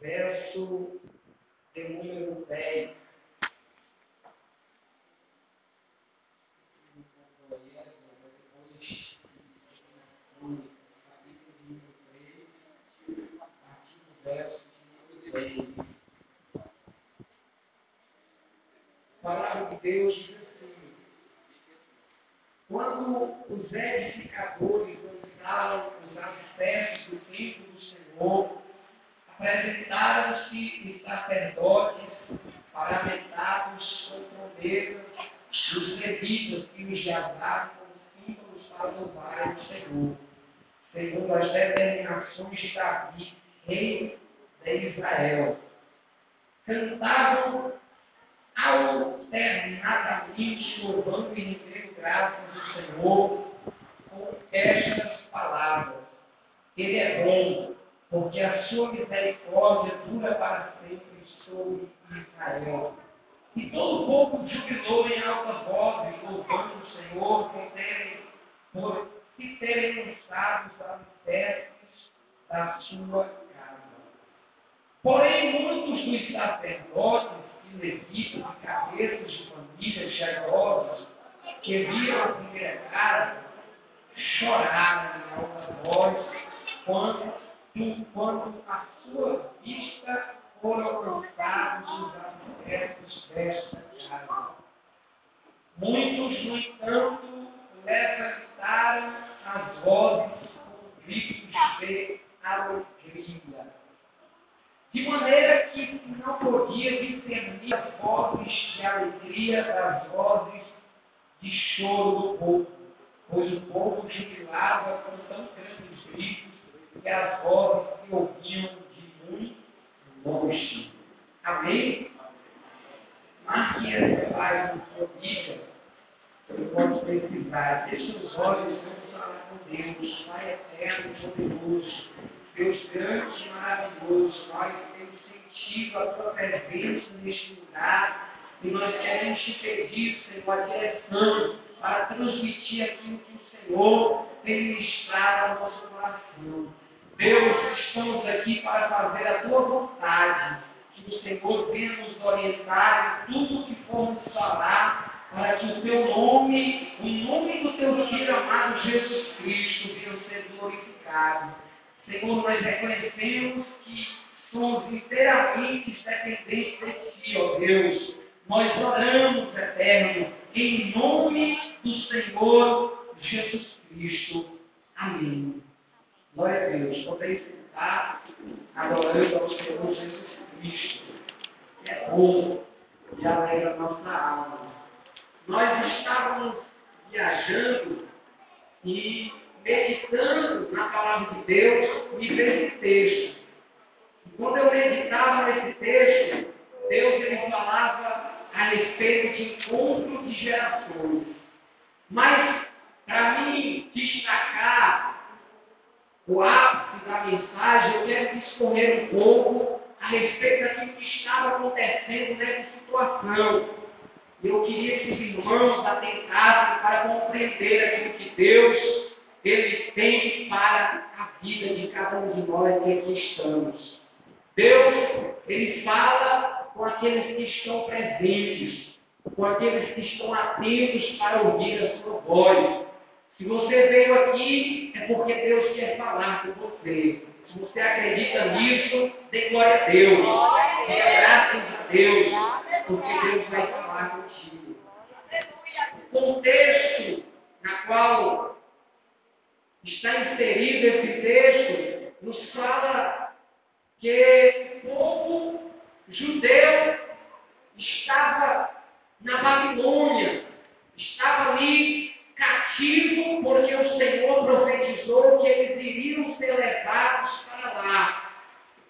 verso de número 10. A palavra de Deus diz assim: quando os edificadores lançaram os alicerces do templo do Senhor, apresentaram-se os sacerdotes paramentados com trombetas dos levitas que os jazaram como símbolos para louvar o Senhor, segundo as determinações de Davi, rei de Israel. Cantavam alternadamente louvando e rendendo graças ao Senhor com estas palavras. Ele é bom, porque a sua misericórdia dura para sempre sobre Israel. E todo o povo jubilou em alta voz, louvando o Senhor terem, por se terem lançado os alicerces da sua casa. Porém, muitos dos sacerdotes e levitas e cabeças de famílias generosas que viram a primeira casa choraram em alta voz quando, quando a sua vista foram alcançados os alicerces desta casa. Muitos, no entanto, levantaram as vozes com gritos de alegria. De maneira que não podia discernir as vozes de alegria das vozes de choro do povo, pois o povo jubilava com tão grandes gritos que as vozes se ouviam de muito longe. Amém? Marque essa página na sua Bíblia. Você pode precisar. Deixa os olhos, vamos falar com Deus, Pai eterno, poderoso, Deus grande e maravilhoso. Nós temos sentido a tua presença neste lugar e nós queremos te pedir, Senhor, a direção para transmitir aquilo que o Senhor tem ministrado ao nosso coração. Deus, estamos aqui para fazer a tua vontade. Que o Senhor venha nos orientar em tudo que formos falar, para que o teu nome, o nome do teu filho amado Jesus Cristo, venha ser glorificado. Senhor, nós reconhecemos que somos inteiramente dependentes de Ti, ó Deus. Nós oramos, eterno, em nome do Senhor Jesus Cristo. Amém. Glória a Deus. Podem sentar adorando ao Senhor Jesus Cristo. É bom e alegra a nossa alma. Nós estávamos viajando e meditando na palavra de Deus e veio esse texto. Quando eu meditava nesse texto, Deus ele falava a respeito de encontro de gerações. Mas, para mim destacar o ápice da mensagem, eu quero discorrer um pouco a respeito daquilo que estava acontecendo nessa situação. Eu queria que os irmãos atentassem para compreender aquilo que Deus ele tem para a vida de cada um de nós que aqui estamos. Deus, ele fala com aqueles que estão presentes, com aqueles que estão atentos para ouvir a sua voz. Se você veio aqui, é porque Deus quer falar com você. Se você acredita nisso, dê glória a Deus. Dê graças a Deus, porque Deus vai falar contigo. O contexto na qual está inserido esse texto nos fala que o povo judeu estava na Babilônia, estava ali cativo, porque o Senhor profetizou que eles iriam ser levados para lá.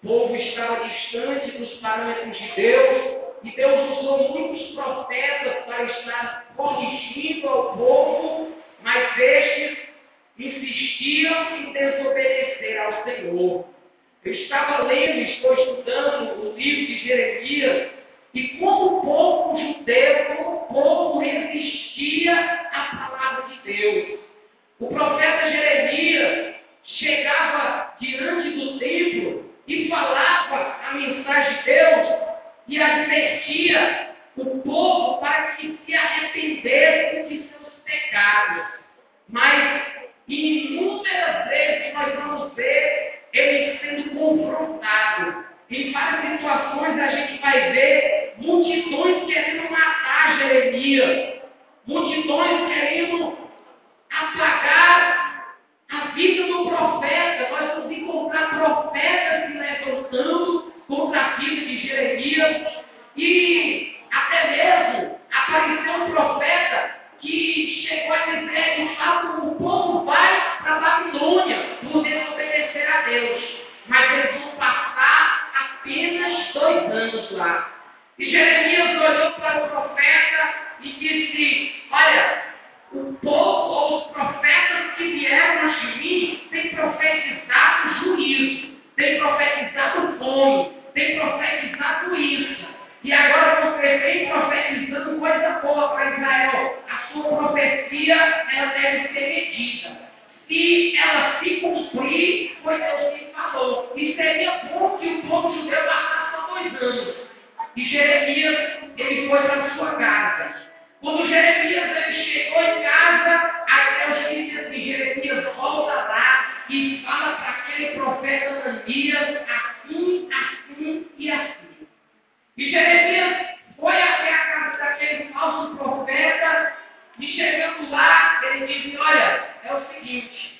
O povo estava distante dos parâmetros de Deus, e Deus usou muitos profetas para estar corrigindo ao povo, mas estes insistiam em desobedecer ao Senhor. Eu estava lendo, estou estudando o livro de Jeremias, e como o povo judeu, como o povo resistia à palavra de Deus. O profeta Jeremias chegava diante do templo e falava a mensagem de Deus e advertia o povo para que se arrependesse de seus pecados. Mas inúmeras vezes nós vamos ver ele sendo confrontado. Em várias situações a gente vai ver multidões querendo matar Jeremias, multidões querendo apagar a vida do profeta. Nós vamos encontrar profetas se levantando contra a vida de Jeremias e até mesmo apareceu um profeta que chegou a dizer que o povo vai para a Babilônia por desobedecer a Deus. Mas eles vão passar apenas dois anos lá. E Jeremias olhou para o profeta e disse: Olha, o povo ou os profetas que vieram de mim têm profetizado juízo, têm profetizado fome, têm profetizado isso. E agora você vem profetizando coisa boa para Israel. A sua profecia ela deve ser medida. Se ela se cumprir, foi Deus que falou. E seria bom que o povo judeu passasse só dois anos. E Jeremias, ele foi para a sua casa. Quando Jeremias ele chegou em casa, aí Deus disse assim, Jeremias, volta lá e fala para aquele profeta Ananias assim, assim e assim. E Jeremias foi até a casa daquele falso profeta e chegando lá, ele disse, olha, é o seguinte,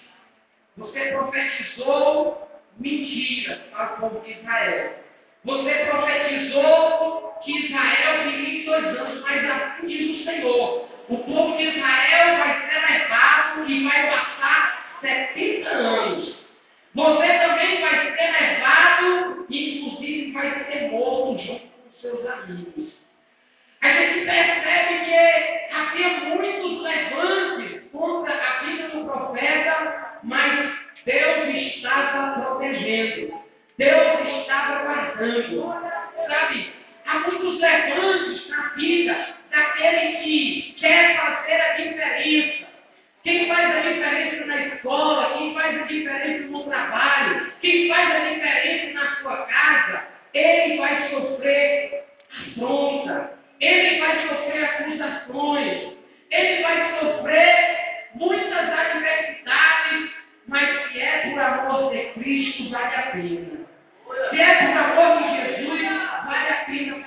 você profetizou mentira para o povo de Israel. Você profetizou que Israel viria dois anos, mas assim diz o Senhor. O povo de Israel vai ser levado e vai passar 70 anos. Você também vai ser levado e, inclusive, vai ser morto junto seus amigos. A gente percebe que havia muitos levantes contra a vida do profeta, mas Deus estava protegendo, Deus estava guardando. Sabe, há muitos levantes na vida daquele que quer fazer a diferença. Quem faz a diferença na escola, quem faz a diferença no trabalho, quem faz a diferença na sua casa, ele vai sofrer afronta, ele vai sofrer acusações, ele vai sofrer muitas adversidades, mas se é por amor de Cristo, vale a pena. Se é por amor de Jesus, vale a pena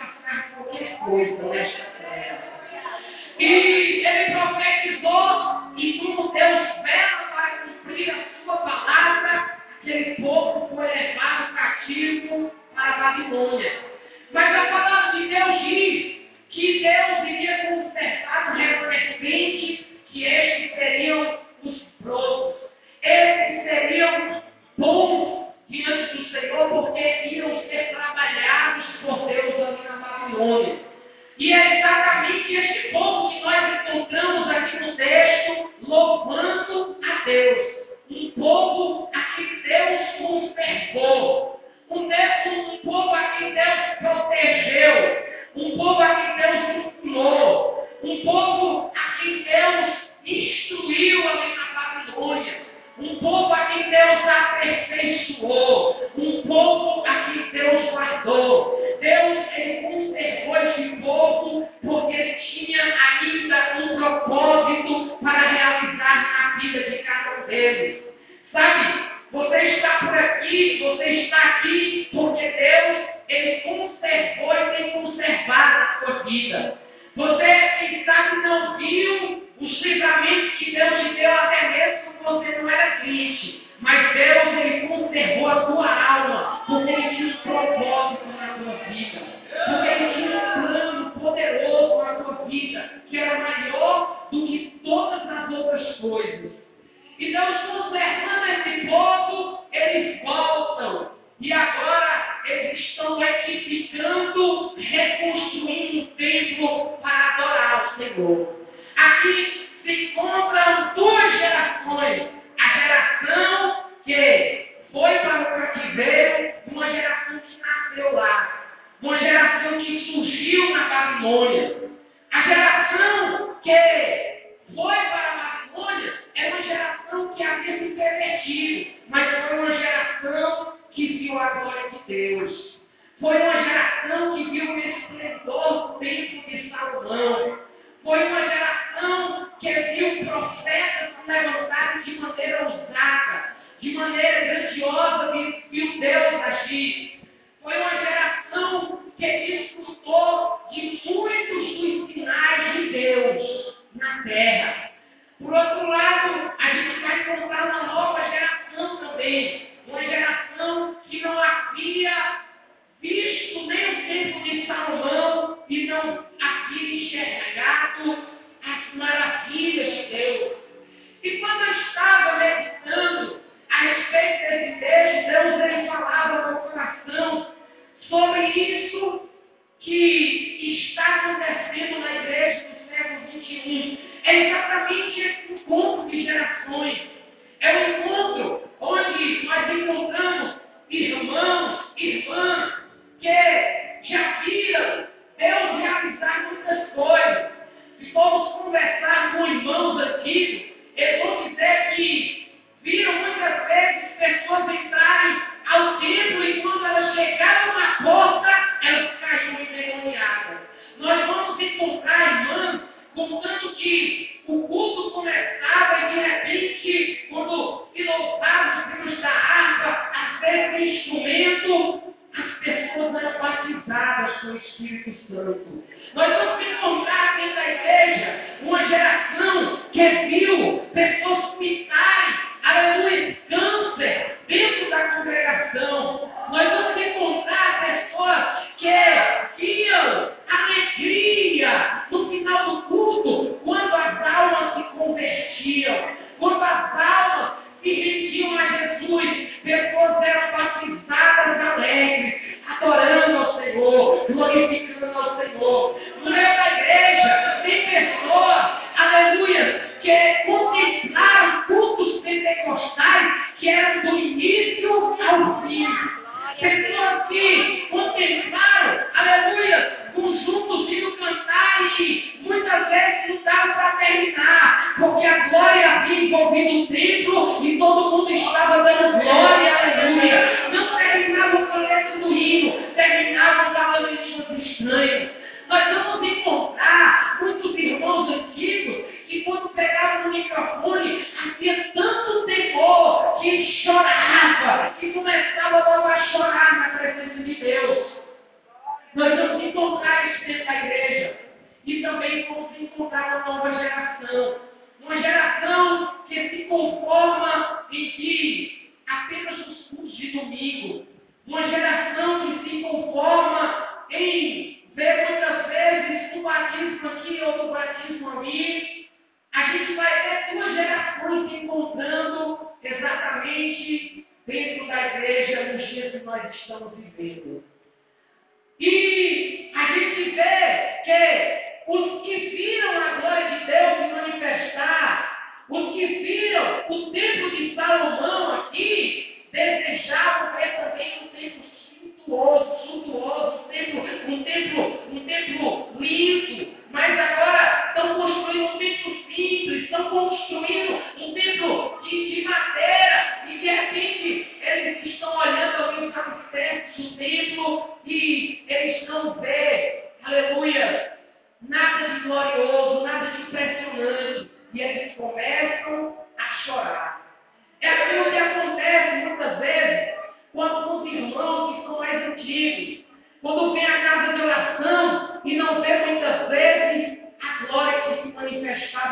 coisas. E Deus consertando esse povo,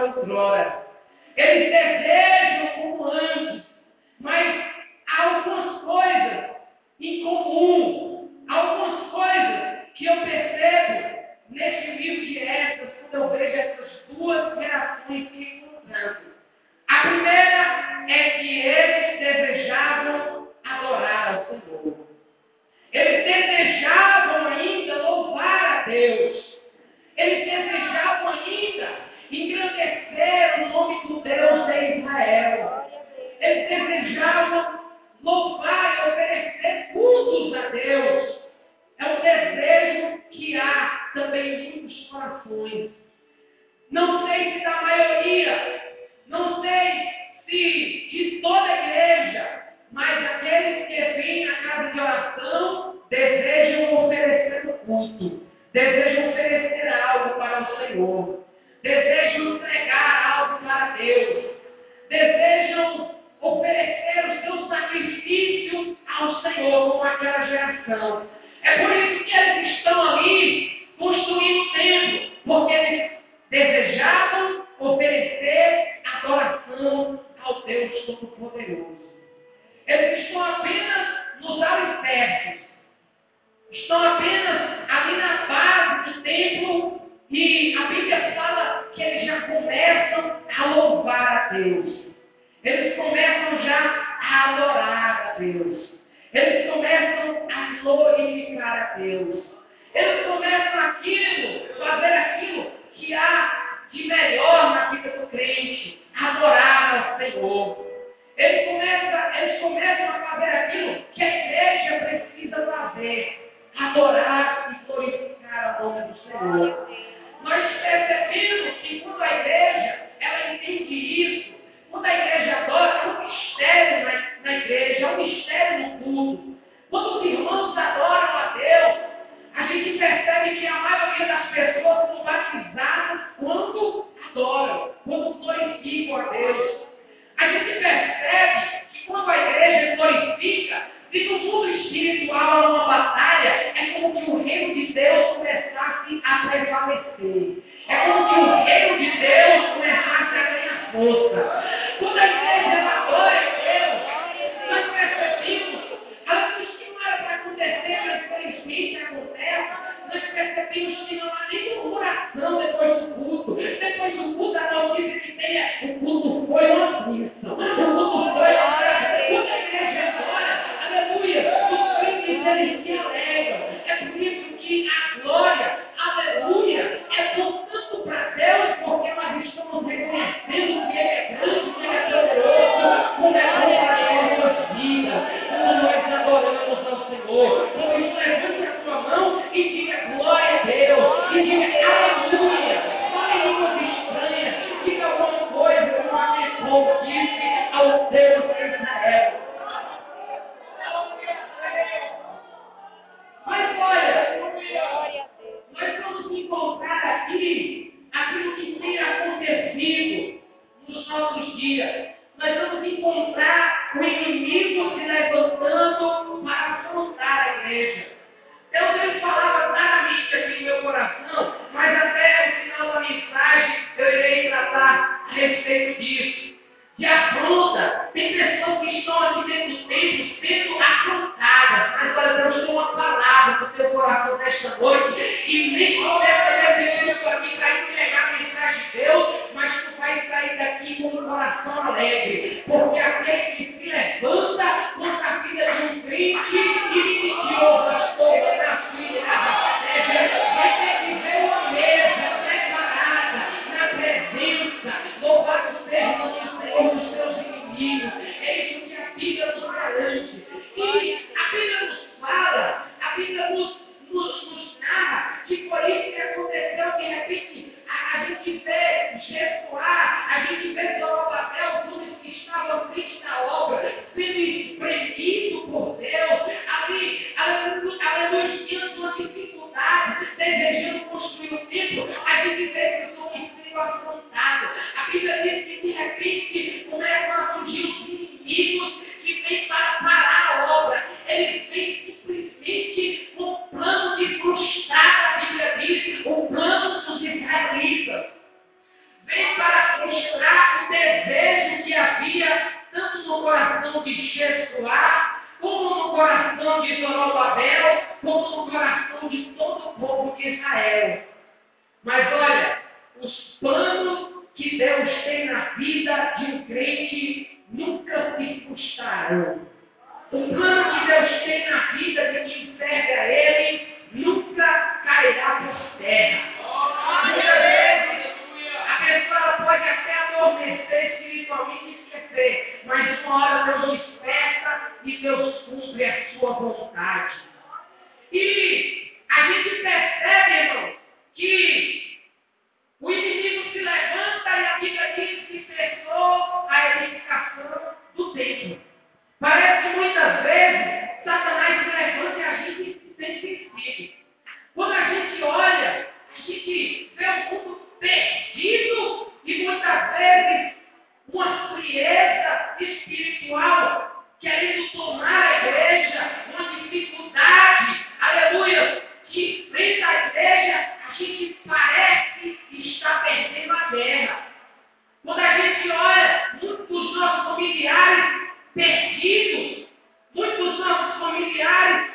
outrora. Eles desejam como antes, mas há algumas coisas em comum, algumas coisas que eu percebo neste livro de Esdras, quando eu vejo essas duas gerações se encontrando. A primeira é que eles desejavam adorar ao Senhor. Eles desejavam ainda louvar a Deus. Eles desejavam ainda engrandeceram o nome do Deus de Israel. Eles desejavam louvar e oferecer cultos a Deus. É um desejo que há também em muitos corações. Não sei se da maioria, não sei se de toda a igreja, mas aqueles que vêm à casa de oração desejam oferecer o culto, desejam oferecer algo para o Senhor desejam entregar algo para Deus, desejam oferecer o seu sacrifício ao Senhor como aquela geração. É por isso que eles estão ali construindo o templo, porque eles desejavam oferecer adoração ao Deus Todo-Poderoso. Eles estão apenas nos alicerces, estão apenas ali na base do templo e a Bíblia fala que eles já começam a louvar a Deus. Eles começam já a adorar a Deus. Eles começam a glorificar a Deus. Eles começam aquilo, fazer aquilo que há de melhor na vida do crente, adorar ao Senhor. Eles começam, eles começam a fazer aquilo que a igreja precisa fazer, adorar e glorificar o nome do Senhor. Nós percebemos que quando a igreja ela entende isso, quando a igreja adora, há um mistério na, igreja, há um mistério no culto. Quando os irmãos adoram a Deus, a gente percebe que a maioria das pessoas são batizadas quando adoram, quando glorificam a Deus. A gente percebe que quando a igreja glorifica, se no mundo espiritual há uma batalha, é como que o reino de Deus começasse a prevalecer. É como que o reino de Deus começasse a ganhar força. Quando a igreja adora a Deus, nós percebemos, antes que não era para acontecer, mas felizmente acontece, nós percebemos que não há nem murmuração depois do culto. Depois do culto, a notícia que tem é o culto foi uma bênção. O culto foi uma Quando eles se alegram. É por isso que a glória, aleluia, é voltando para Deus, porque nós estamos reconhecendo que Ele é grande, que Ele é poderoso, como é bom para as nossas vidas, como nós adoramos ao Senhor. Isso, levante a sua mão e diga glória a Deus, da igreja, a gente parece estar perdendo a guerra. Quando a gente olha muitos dos nossos familiares perdidos, muitos dos nossos familiares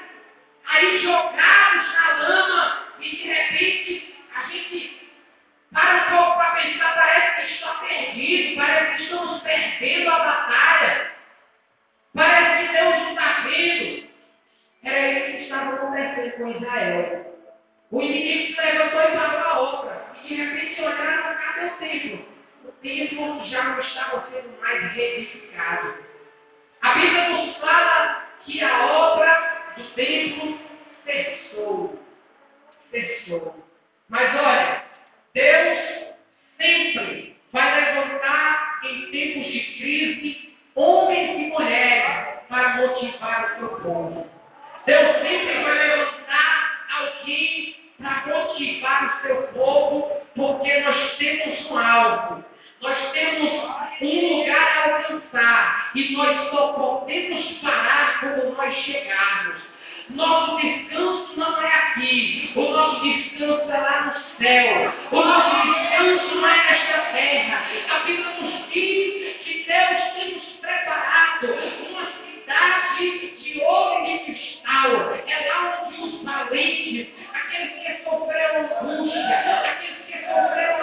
aí jogados na lama, e de repente a gente para um pouco para pensar, parece que está perdido, parece que estamos perdendo a batalha, parece que Deus não está vendo. Era isso que estava acontecendo com Israel. O inimigo se levantou e parou a obra. E de repente olharam, cadê o templo? O templo já não estava sendo mais reedificado. A Bíblia nos fala que a obra do templo cessou. Cessou. Mas olha, Deus sempre vai levantar em tempos de crise homens e mulheres para motivar o seu povo. Deus sempre vai levantar alguém para motivar o seu povo, porque nós temos um alvo. Nós temos um lugar a alcançar e nós só podemos parar quando nós chegarmos. Nosso descanso não é aqui. O nosso descanso é lá no céu. O nosso descanso não é nesta terra. A Bíblia nos diz que Deus tem nos preparado uma cidade de ouro e de cristal. É lá onde os valentes, aqueles que sofreram angústia, aqueles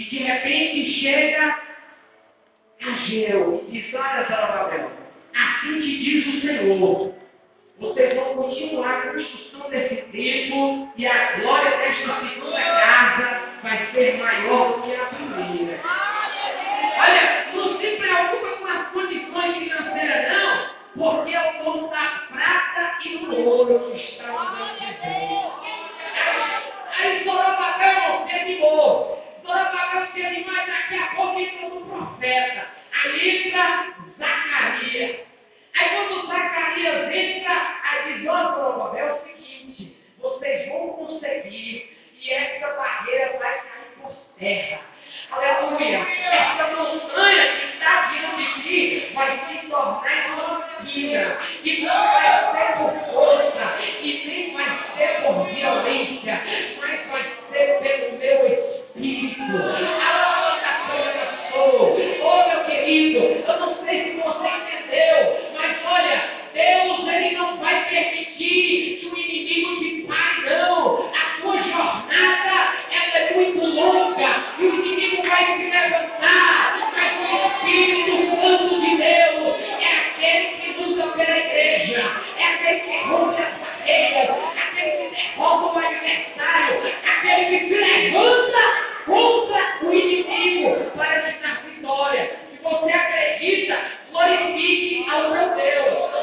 e de repente chega Ageu e diz, olha Zorobabel, assim te diz o Senhor, vocês vão continuar a construção desse templo e a glória desta segunda casa vai ser maior do que a primeira. Olha, não se preocupa com as condições financeiras, não, porque o dono da prata e do ouro que está de Aí Zorobabel se animou. Zorobabel se animou e daqui a pouco entrou um profeta. Ali entra Zacarias. Aí quando Zacarias entra, aí diz, ó Zorobabel, é o seguinte, vocês vão conseguir e essa barreira vai cair por terra. Aleluia. Essa montanha que está diante de ti vai se tornar uma pina. E não vai ser por força, e nem vai ser por violência, mas vai ser pelo meu espírito. Aleluia, Oh, meu querido, eu não sei se você entendeu, mas olha, Deus ele não vai permitir que o inimigo te pare, não. A tua jornada ela é muito longa e o inimigo vai se levantar, mas o Espírito Santo de Deus é aquele que luta pela igreja, é aquele que rompe as barreiras, aquele que derroba o adversário, aquele que se levanta contra o inimigo para te dar vitória. Se você acredita, glorifique ao meu Deus.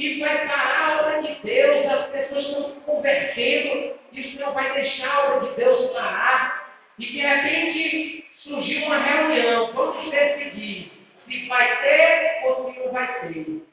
e vai parar a obra de Deus, as pessoas estão se convertendo, isso não vai deixar a obra de Deus parar. E de repente surgiu uma reunião, vamos decidir se vai ter ou se não vai ter.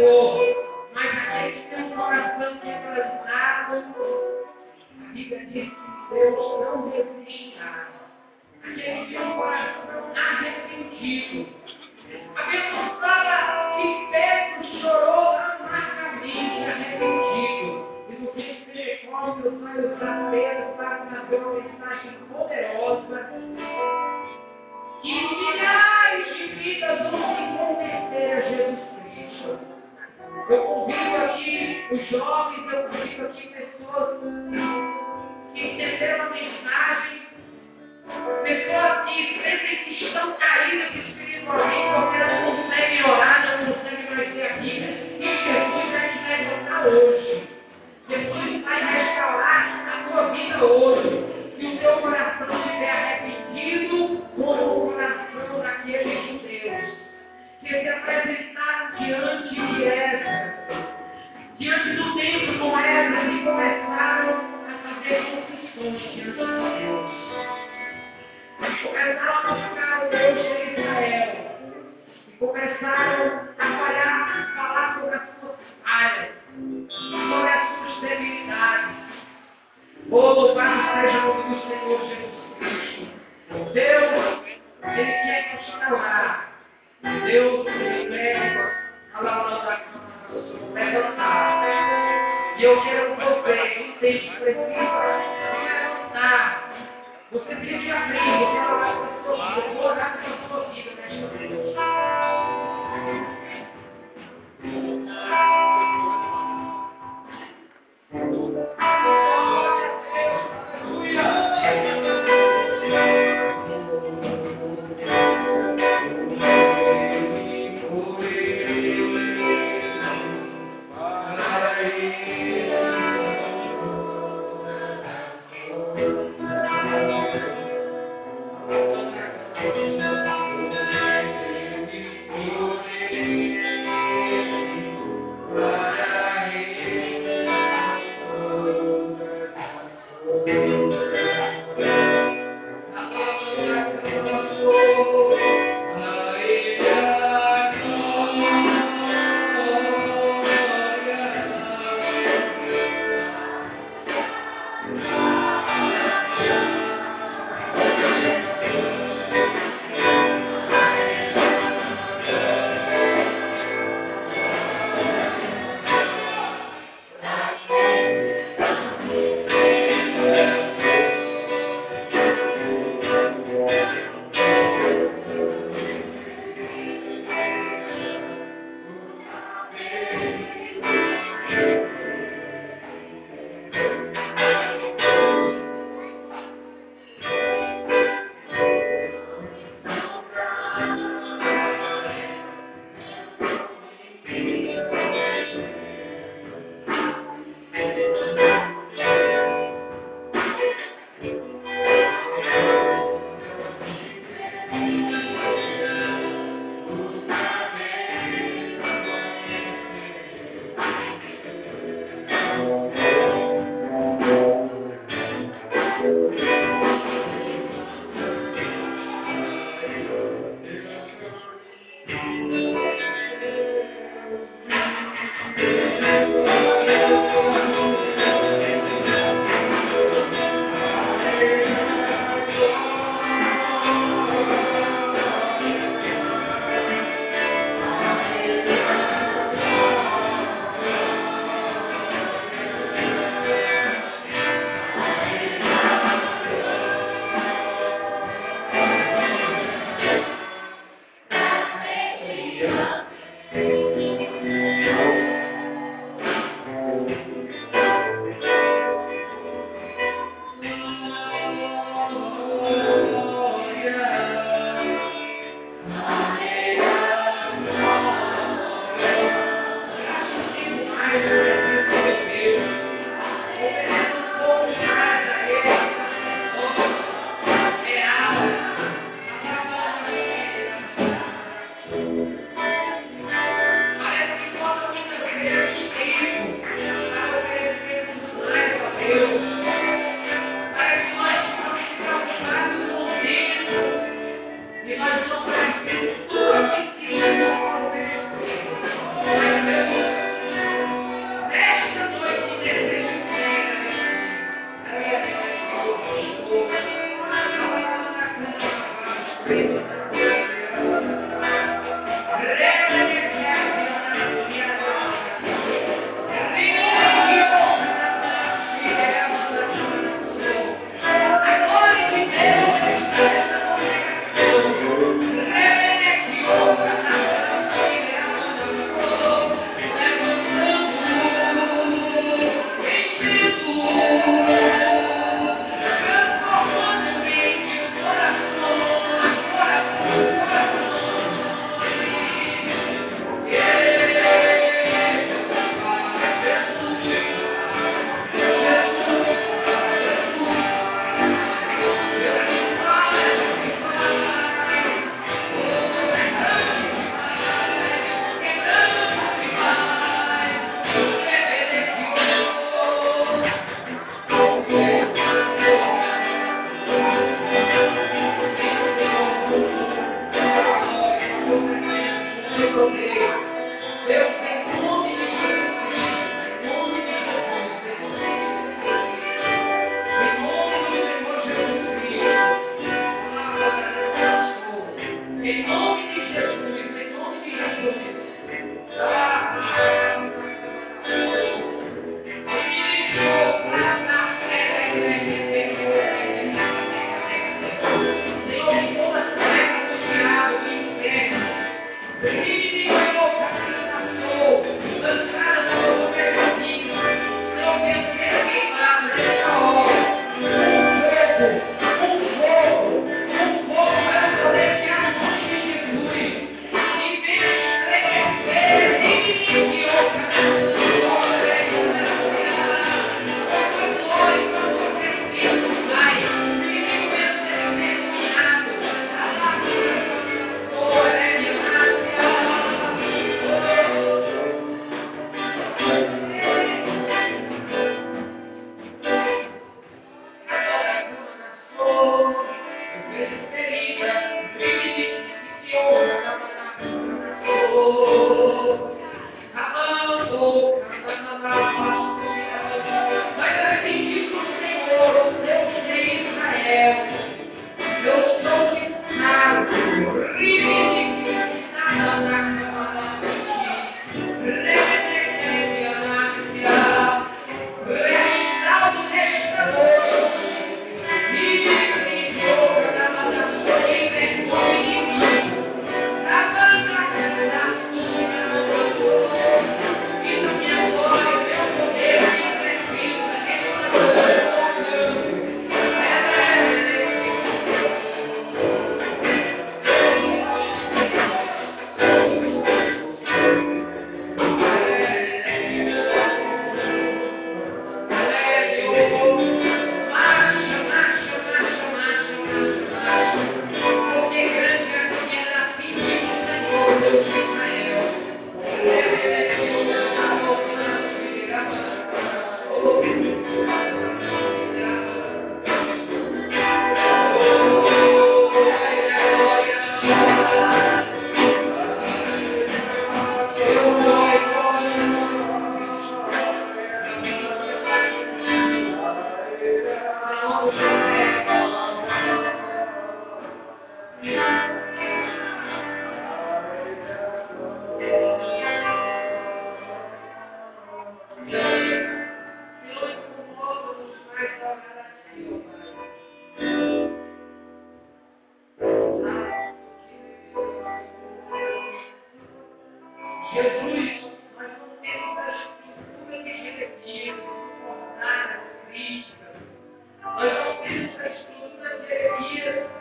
Mas aquele que tem um coração quebrantado, a Bíblia diz que Deus não resistirá. Aquele que tem um coração arrependido. A Bíblia fala que Pedro chorou amargamente, arrependido. E no texto de Ecópio, os olhos da Pedro para trazer uma mensagem poderosa. Que milhares de vidas vão se Eu convido aqui os jovens, eu convido aqui pessoas que entenderam a mensagem, pessoas que que estão caídas espiritualmente, porque não conseguem orar, não conseguem mais ver aqui. E Jesus vai te levantar hoje. Jesus vai restaurar a tua vida hoje. Se o teu coração estiver arrependido, como o coração daqueles judeus que se apresentaram diante de Eva, diante do templo com Eva, e começaram a fazer confissões diante de Deus. E começaram a buscar o Deus de Israel. E começaram a falar, a falar sobre as suas falhas, sobre as suas debilidades. Oh, louvado seja o nome do Senhor Jesus Cristo. Deus, Ele quer restaurar Deus me leva a levantar. E eu quero que você, texto precisa levantar. Você precisa abrir, você vai para a sua vida. Eu vou orar para a sua vida nesta noite. Deus Christ.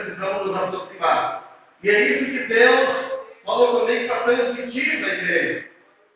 Precisamos nos aproximar. E é isso que Deus falou comigo para transmitir na igreja.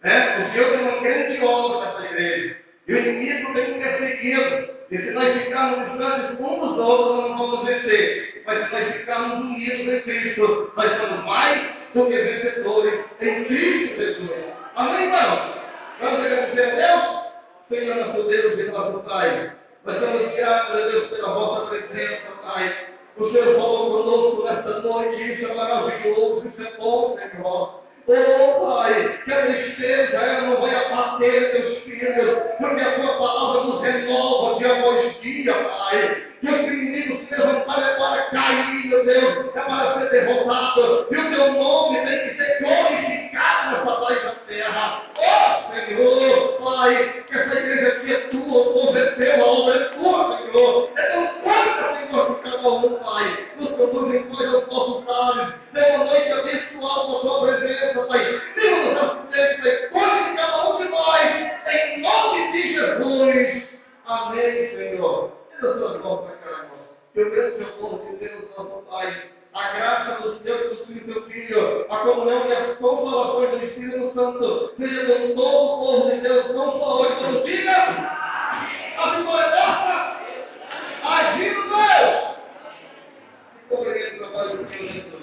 Né? O Senhor tem uma grande obra nessa igreja. E o inimigo tem perseguido. E se nós ficarmos distantes uns dos outros, não vamos vencer. Mas se nós ficarmos unidos em Cristo, nós somos mais do que vencedores em Cristo Jesus. Amém, irmãos? Vamos agradecer a Deus? Senhor nosso Deus e nosso Pai. Nós estamos gratos a Deus pela vossa presença, Pai. O Senhor conosco nesta noite, isso é maravilhoso, isso é bom, Senhor. Oh, Pai, que a tristeza ela não vai abater teus filhos, porque a tua palavra nos renova dia após dia, Pai. Que os inimigos se levantarem é para cair, meu Deus, é para ser derrotado. E o teu nome tem que ser glorificado nessa paz da terra. Oh, Senhor, Pai, que essa igreja aqui é tua, o povo é teu, a obra é tua, Senhor. Então, quanta, Senhor, que cada um, Pai, nos conduz em coisas aos nossos lares. Dê uma noite abençoada com a tua presença, Pai. Dê-nos assistência, cuide de cada um de nós, em nome de Jesus. Amém, Senhor. Tira as tuas mãos para cá, irmão. Que o grande seu povo de Deus, nosso Pai, a graça do Deus, e do Filho, a comunhão e as consolações do Espírito Santo, seja com todo o povo de Deus, não só hoje, como diga. A vitória é nossa. Agindo Deus. Obrigado trabalho do Senhor Jesus.